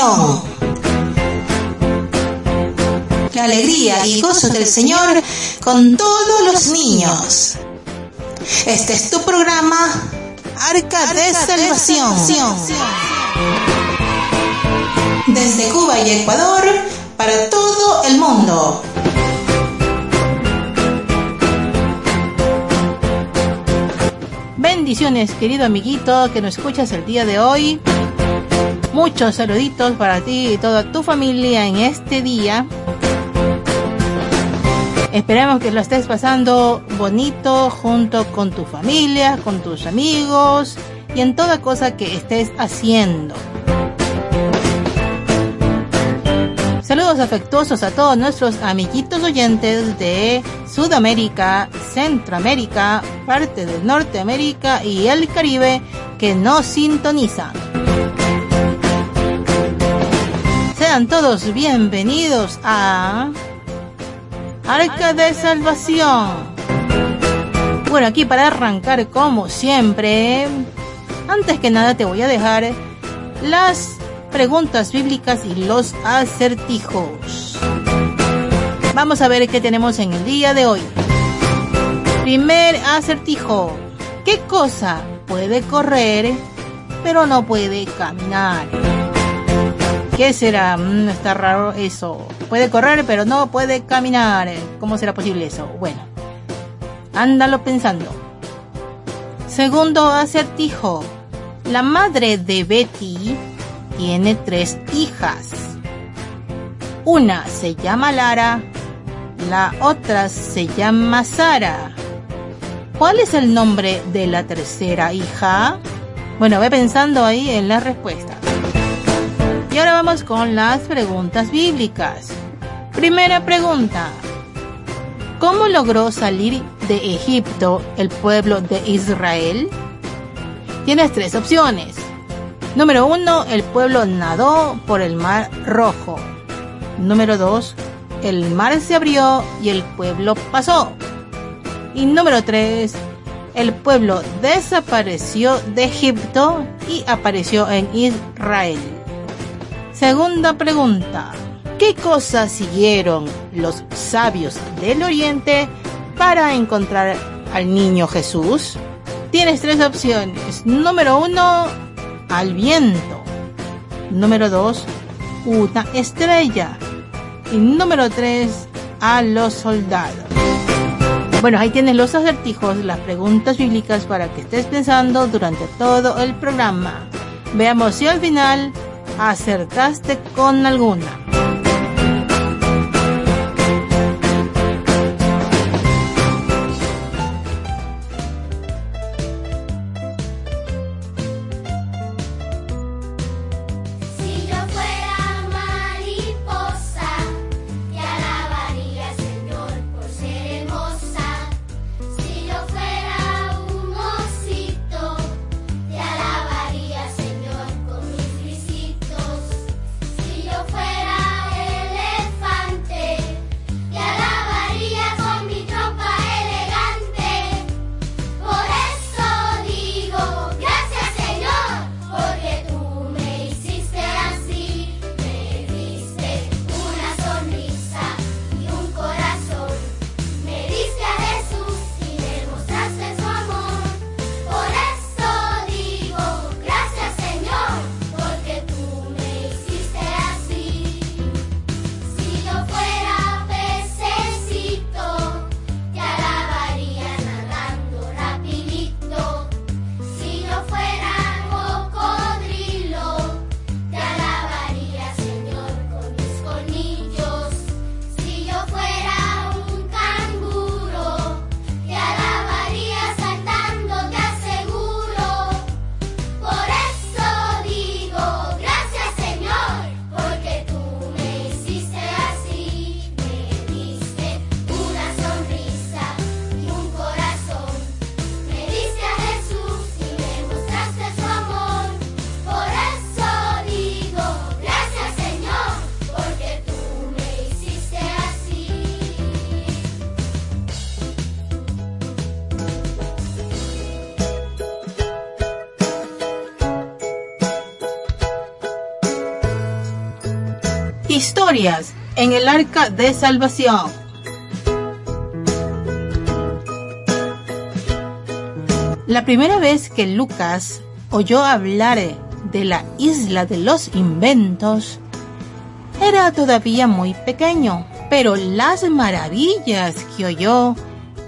salvación. La alegría y gozo del Señor con todos los niños. Este es tu programa, Arca de Salvación. Desde Cuba y Ecuador, para todo el mundo. Bendiciones, querido amiguito que nos escuchas el día de hoy. Muchos saluditos para ti y toda tu familia en este día. Esperamos que lo estés pasando bonito junto con tu familia, con tus amigos y en toda cosa que estés haciendo. Saludos afectuosos a todos nuestros amiguitos oyentes de Sudamérica, Centroamérica, parte de Norteamérica y el Caribe que nos sintonizan. Sean todos bienvenidos a Arca de Salvación. Bueno, aquí para arrancar como siempre, antes que nada te voy a dejar las preguntas bíblicas y los acertijos. Vamos a ver qué tenemos en el día de hoy. Primer acertijo. ¿Qué cosa puede correr pero no puede caminar? ¿Qué será? Mm, está raro eso. Puede correr pero no puede caminar. ¿Cómo será posible eso? Bueno, ándalo pensando. Segundo acertijo. La madre de Betty tiene tres hijas. Una se llama Lara, la otra se llama Sara. ¿Cuál es el nombre de la tercera hija? Bueno, ve pensando ahí en la respuesta. Y ahora vamos con las preguntas bíblicas. Primera pregunta. ¿Cómo logró salir de Egipto el pueblo de Israel? Tienes tres opciones. Número uno, el pueblo nadó por el mar rojo. Número dos, el mar se abrió y el pueblo pasó. Y número tres, el pueblo desapareció de Egipto y apareció en Israel. Segunda pregunta. ¿Qué cosas siguieron los sabios del Oriente para encontrar al niño Jesús? Tienes tres opciones. Número uno, al viento. Número 2, una estrella. Y número 3, a los soldados. Bueno, ahí tienes los acertijos, las preguntas bíblicas para que estés pensando durante todo el programa. Veamos si al final acertaste con alguna. Historias en el arca de salvación. La primera vez que Lucas oyó hablar de la isla de los inventos, era todavía muy pequeño, pero las maravillas que oyó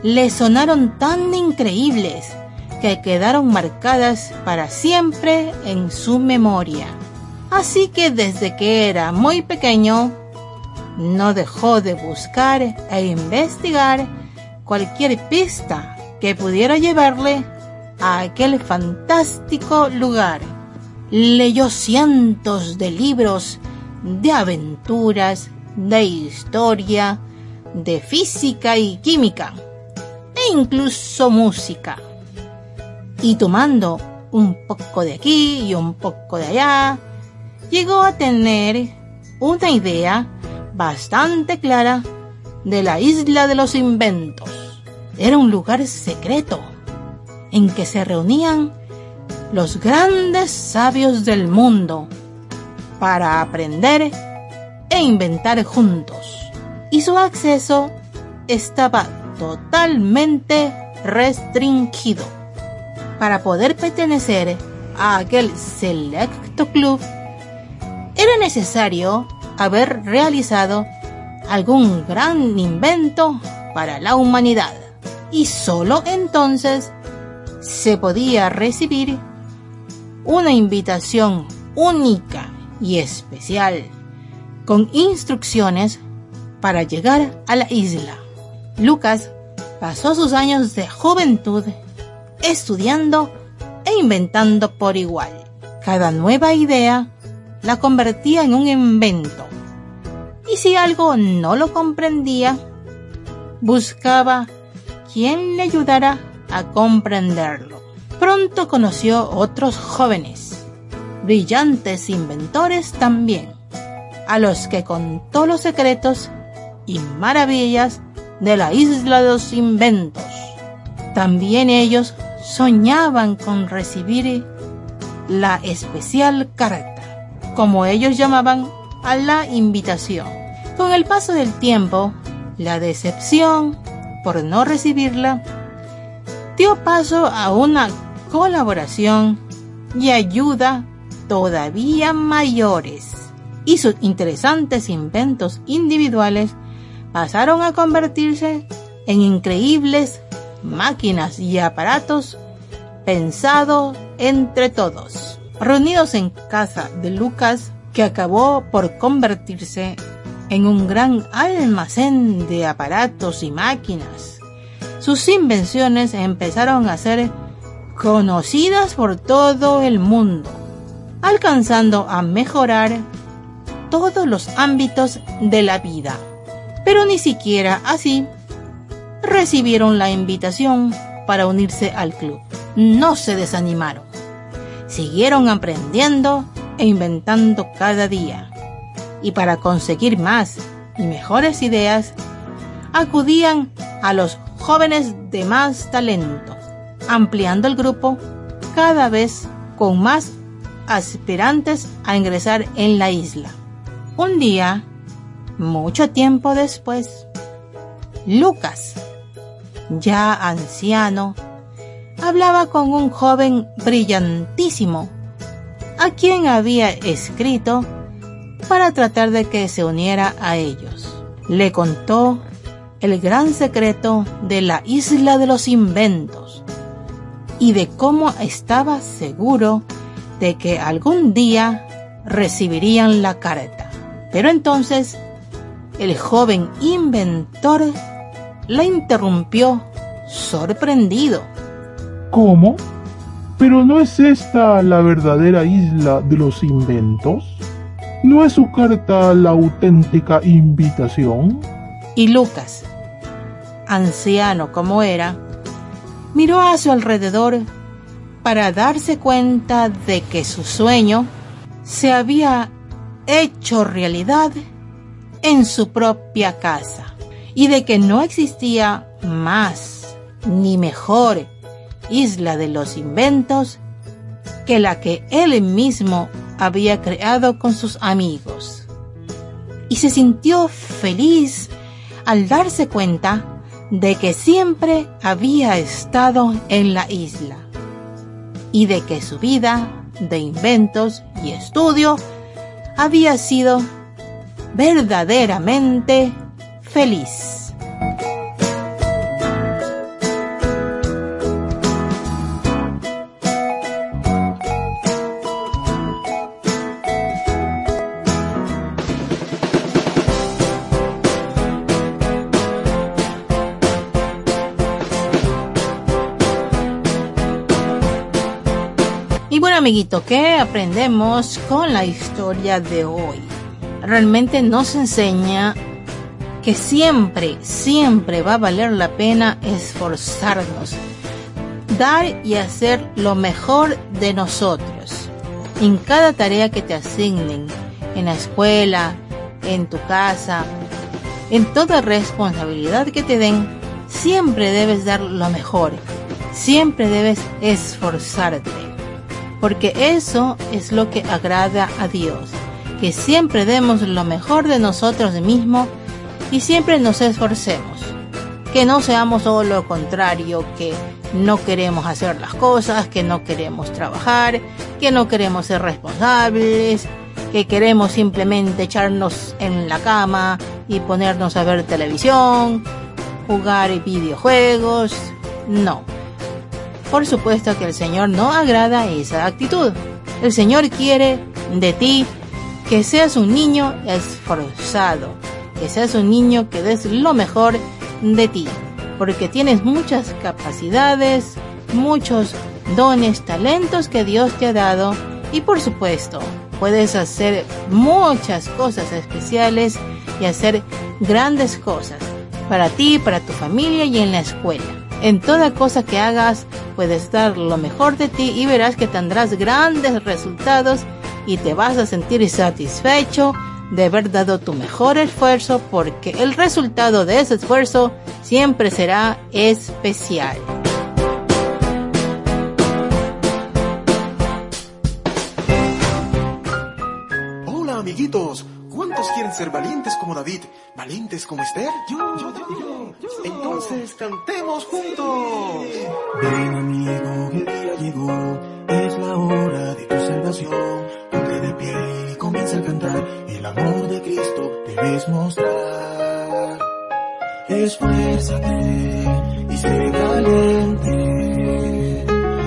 le sonaron tan increíbles que quedaron marcadas para siempre en su memoria. Así que desde que era muy pequeño, no dejó de buscar e investigar cualquier pista que pudiera llevarle a aquel fantástico lugar. Leyó cientos de libros de aventuras, de historia, de física y química, e incluso música. Y tomando un poco de aquí y un poco de allá, llegó a tener una idea bastante clara de la isla de los inventos. Era un lugar secreto en que se reunían los grandes sabios del mundo para aprender e inventar juntos. Y su acceso estaba totalmente restringido. Para poder pertenecer a aquel selecto club, era necesario haber realizado algún gran invento para la humanidad. Y solo entonces se podía recibir una invitación única y especial con instrucciones para llegar a la isla. Lucas pasó sus años de juventud estudiando e inventando por igual. Cada nueva idea la convertía en un invento. Y si algo no lo comprendía, buscaba quien le ayudara a comprenderlo. Pronto conoció otros jóvenes, brillantes inventores también, a los que contó los secretos y maravillas de la isla de los inventos. También ellos soñaban con recibir la especial carta, como ellos llamaban a la invitación. Con el paso del tiempo, la decepción por no recibirla dio paso a una colaboración y ayuda todavía mayores. Y sus interesantes inventos individuales pasaron a convertirse en increíbles máquinas y aparatos pensados entre todos. Reunidos en casa de Lucas, que acabó por convertirse en un gran almacén de aparatos y máquinas sus invenciones empezaron a ser conocidas por todo el mundo, alcanzando a mejorar todos los ámbitos de la vida. Pero ni siquiera así recibieron la invitación para unirse al club. No se desanimaron. Siguieron aprendiendo e inventando cada día. Y para conseguir más y mejores ideas, acudían a los jóvenes de más talento, ampliando el grupo cada vez con más aspirantes a ingresar en la isla. Un día, mucho tiempo después, Lucas, ya anciano, hablaba con un joven brillantísimo, a quien había escrito para tratar de que se uniera a ellos. Le contó el gran secreto de la isla de los inventos y de cómo estaba seguro de que algún día recibirían la carta. Pero entonces el joven inventor la interrumpió sorprendido. ¿Cómo? ¿Pero no es esta la verdadera isla de los inventos? ¿No es su carta la auténtica invitación? Y Lucas, anciano como era, miró a su alrededor para darse cuenta de que su sueño se había hecho realidad en su propia casa y de que no existía más ni mejor isla de los inventos que la que él mismo había creado con sus amigos. y se sintió feliz al darse cuenta de que siempre había estado en la isla y de que su vida de inventos y estudio había sido verdaderamente feliz. Amiguito, ¿qué aprendemos con la historia de hoy? Realmente nos enseña que siempre, siempre va a valer la pena esforzarnos, dar y hacer lo mejor de nosotros. En cada tarea que te asignen, en la escuela, en tu casa, en toda responsabilidad que te den, siempre debes dar lo mejor, siempre debes esforzarte porque eso es lo que agrada a Dios, que siempre demos lo mejor de nosotros mismos y siempre nos esforcemos, que no seamos todo lo contrario, que no queremos hacer las cosas, que no queremos trabajar, que no queremos ser responsables, que queremos simplemente echarnos en la cama y ponernos a ver televisión, jugar videojuegos. No, por supuesto que el Señor no agrada esa actitud. El Señor quiere de ti que seas un niño esforzado, que seas un niño que des lo mejor de ti, porque tienes muchas capacidades, muchos dones, talentos que Dios te ha dado y por supuesto puedes hacer muchas cosas especiales y hacer grandes cosas para ti, para tu familia y en la escuela. En toda cosa que hagas, puedes dar lo mejor de ti y verás que tendrás grandes resultados y te vas a sentir satisfecho de haber dado tu mejor esfuerzo porque el resultado de ese esfuerzo siempre será especial. Hola amiguitos, ¿cuántos quieren ser valientes como David? ¿Valientes como Esther? Yo, yo, yo, yo. Entonces cantemos juntos. Ven amigo, el día llegó, es la hora de tu salvación. Ponte de pie y comienza a cantar, el amor de Cristo debes mostrar. Esfuérzate y sé valiente,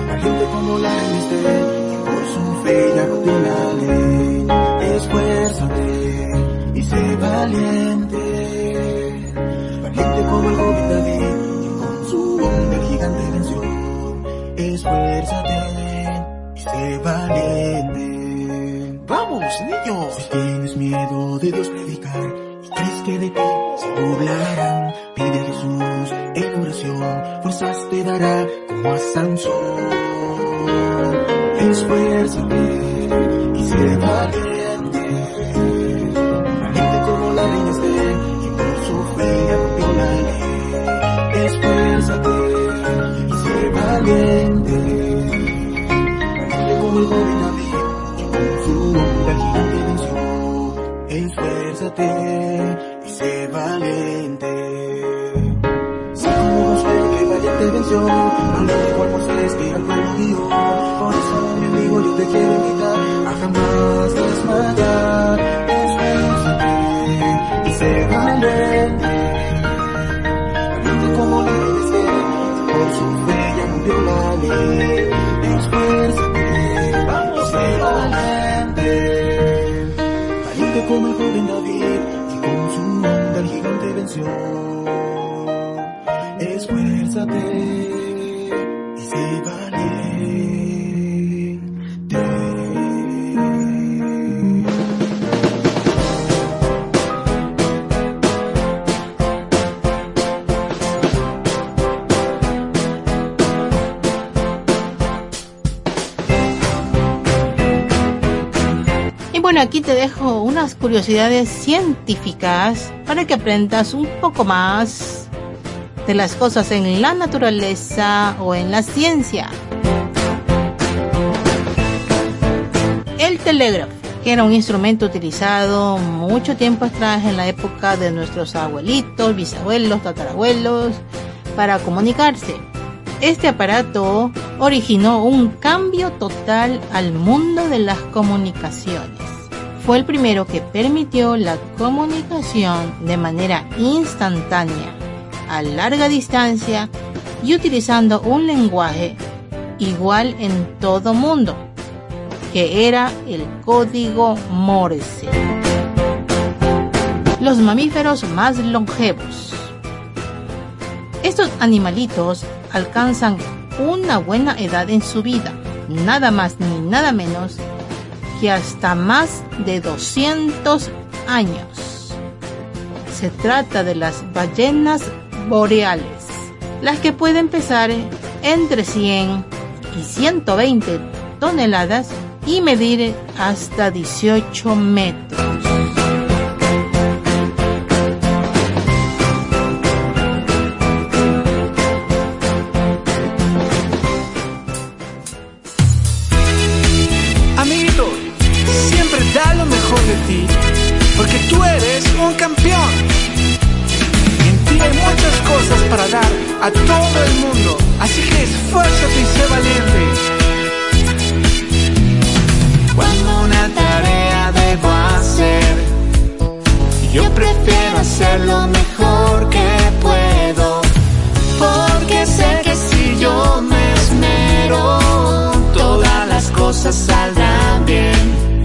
valiente como la Esther, por su fe ya rompió la valiente, valiente como el joven David, que con su hombre gigante venció. Esfuérzate y sé valiente. Vamos, niños. Si tienes miedo de Dios predicar y crees que de ti se burlarán, pide a Jesús en oración, fuerzas te dará como a Sansón. Esfuérzate y sé valiente, sé valiente, valiente como el joven con su hombre al gigante venció. Esfuérzate y sé valiente. Si como Josué que valiente venció, valiente cual Moisés que al pueblo guió. Por eso, mi amigo, yo te quiero invitar a jamás desmayar. Esfuérzate, vamos, sé valiente. Como el joven David, que con su onda al gigante venció. Esfuérzate y sé valiente. Aquí te dejo unas curiosidades científicas para que aprendas un poco más de las cosas en la naturaleza o en la ciencia. El telégrafo que era un instrumento utilizado mucho tiempo atrás en la época de nuestros abuelitos, bisabuelos, tatarabuelos, para comunicarse. Este aparato originó un cambio total al mundo de las comunicaciones. Fue el primero que permitió la comunicación de manera instantánea, a larga distancia y utilizando un lenguaje igual en todo mundo, que era el código Morse. Los mamíferos más longevos. Estos animalitos alcanzan una buena edad en su vida, nada más ni nada menos que hasta más de 200 años. Se trata de las ballenas boreales, las que pueden pesar entre 100 y 120 toneladas y medir hasta 18 metros. Porque tú eres un campeón. En ti hay muchas cosas para dar a todo el mundo, así que esfuérzate y sé valiente. Cuando una tarea debo hacer, yo prefiero hacer lo mejor que puedo, porque sé que si yo me esmero, todas las cosas saldrán bien.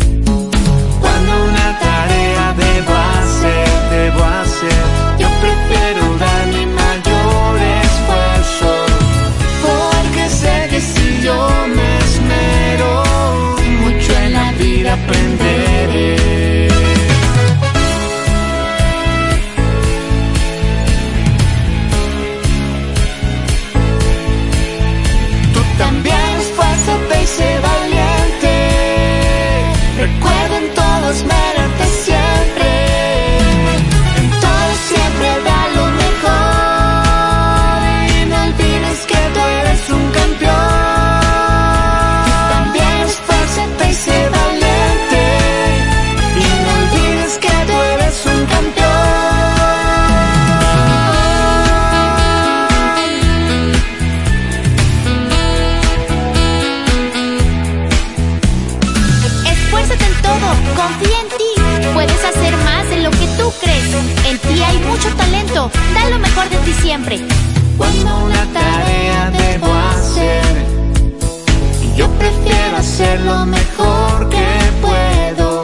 Yo prefiero hacer lo mejor que puedo,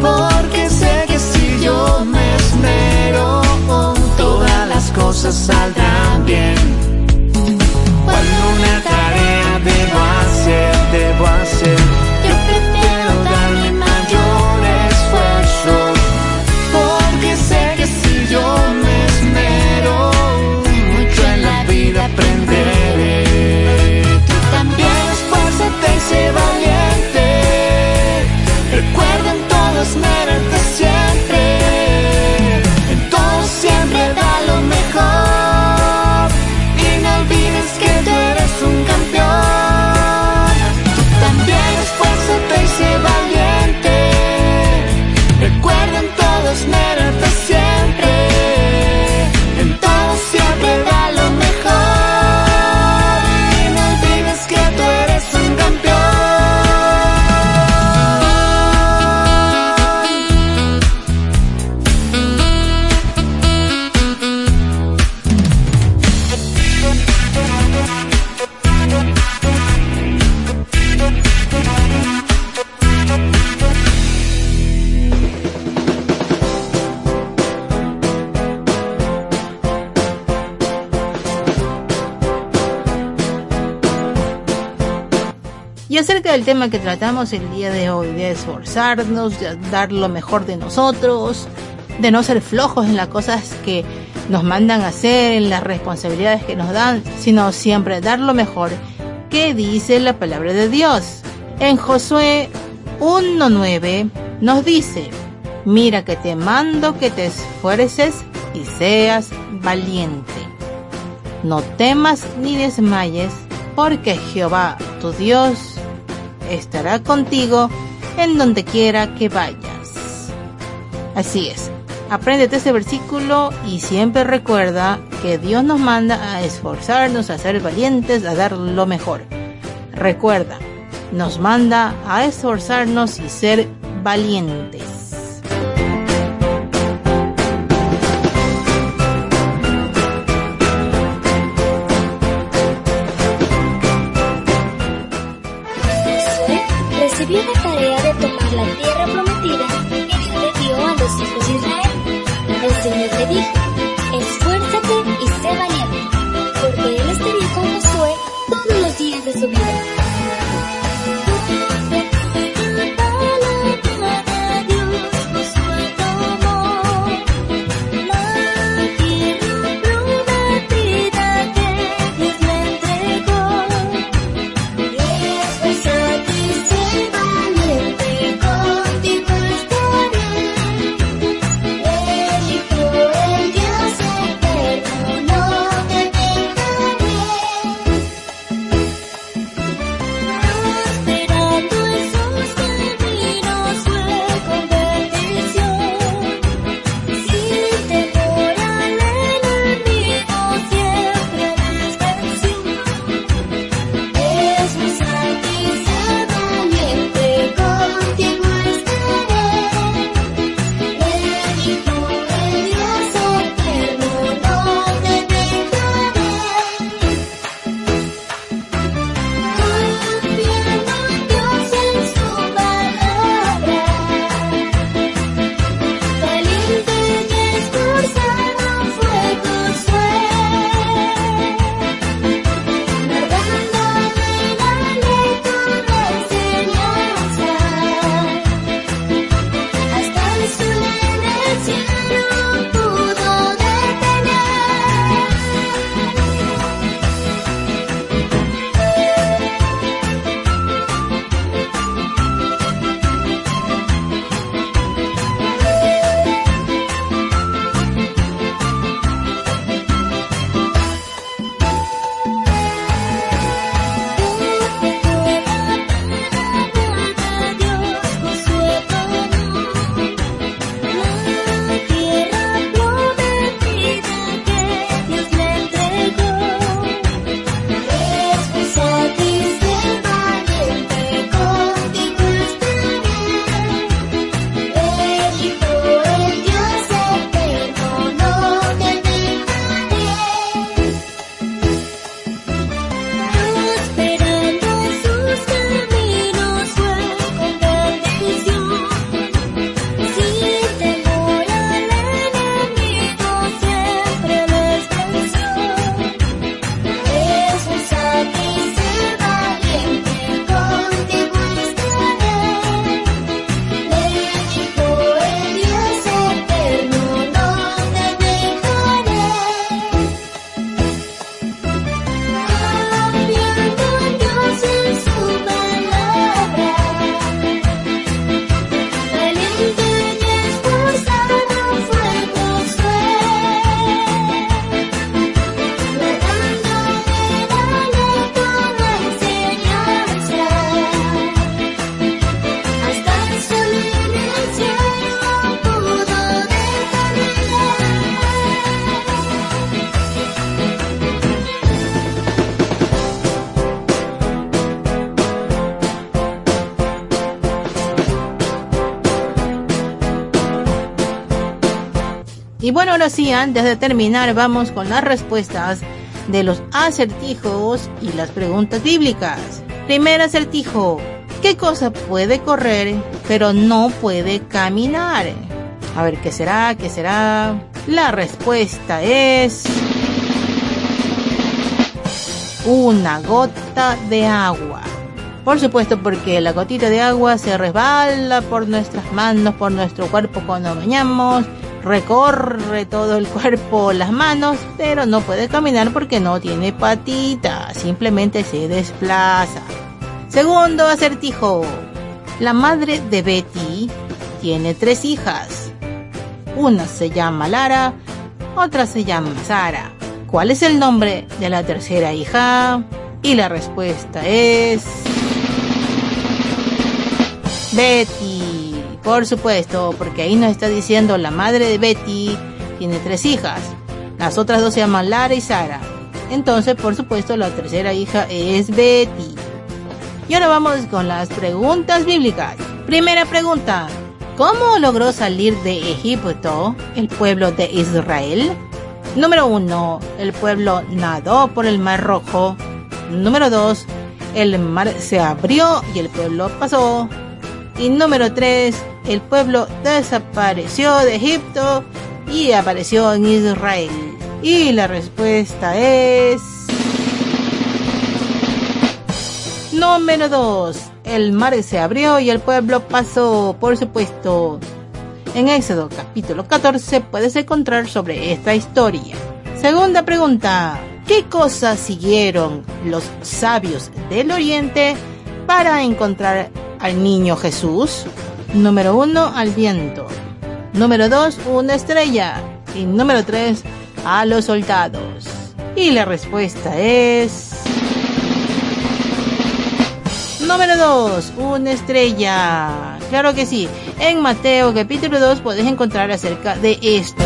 porque sé que si yo me esmero, todas las cosas saldrán Del tema que tratamos el día de hoy, de esforzarnos, de dar lo mejor de nosotros, de no ser flojos en las cosas que nos mandan hacer, en las responsabilidades que nos dan, sino siempre dar lo mejor. ¿Qué dice la palabra de Dios? En Josué 1.9 nos dice, mira que te mando que te esfuerces y seas valiente. No temas ni desmayes, porque Jehová tu Dios estará contigo en donde quiera que vayas. Así es, apréndete este versículo y siempre recuerda que Dios nos manda a esforzarnos, a ser valientes, a dar lo mejor. Recuerda, nos manda a esforzarnos y ser valientes. Señor bueno, ahora sí, antes de terminar, vamos con las respuestas de los acertijos y las preguntas bíblicas. Primer acertijo. ¿Qué cosa puede correr pero no puede caminar? A ver, ¿qué será? ¿Qué será? La respuesta es... Una gota de agua. Por supuesto, porque la gotita de agua se resbala por nuestras manos, por nuestro cuerpo cuando bañamos recorre todo el cuerpo, las manos, pero no puede caminar porque no tiene patitas, simplemente se desplaza. Segundo acertijo. La madre de Betty tiene tres hijas. Una se llama Lara, otra se llama Sara. ¿Cuál es el nombre de la tercera hija? Y la respuesta es... Betty, por supuesto, porque ahí nos está diciendo la madre de Betty tiene tres hijas. Las otras dos se llaman Lara y Sara. Entonces, por supuesto, la tercera hija es Betty. Y ahora vamos con las preguntas bíblicas. Primera pregunta. ¿Cómo logró salir de Egipto el pueblo de Israel? Número 1. El pueblo nadó por el Mar Rojo. Número 2. El mar se abrió y el pueblo pasó. Y número 3. El pueblo desapareció de Egipto y apareció en Israel. Y la respuesta es... Número 2. El mar se abrió y el pueblo pasó, por supuesto. En Éxodo capítulo 14 puedes encontrar sobre esta historia. Segunda pregunta. ¿Qué cosas siguieron los sabios del Oriente para encontrar al niño Jesús? Número 1. Al viento. Número 2. Una estrella. Y número 3. A los soldados. Y la respuesta es... Número 2, una estrella. Claro que sí. En Mateo capítulo 2 puedes encontrar acerca de esto.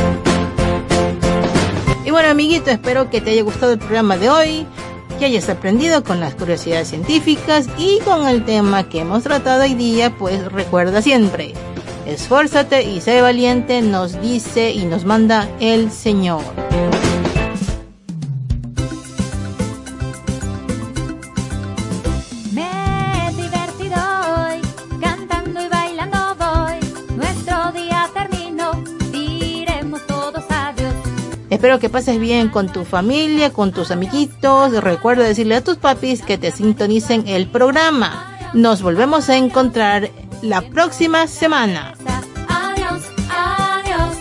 Y bueno, amiguito, espero que te haya gustado el programa de hoy, que hayas aprendido con las curiosidades científicas y con el tema que hemos tratado hoy día, pues recuerda siempre, esfuérzate y sé valiente, nos dice y nos manda el Señor. Espero que pases bien con tu familia, con tus amiguitos. Recuerda decirle a tus papis que te sintonicen el programa. Nos volvemos a encontrar la próxima semana. Adiós, adiós,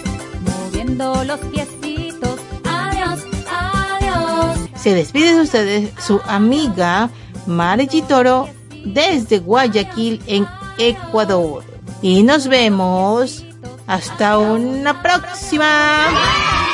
moviendo los piecitos. Adiós, adiós. Se despide de ustedes su amiga Margie Toro desde Guayaquil en Ecuador. Y nos vemos hasta una próxima.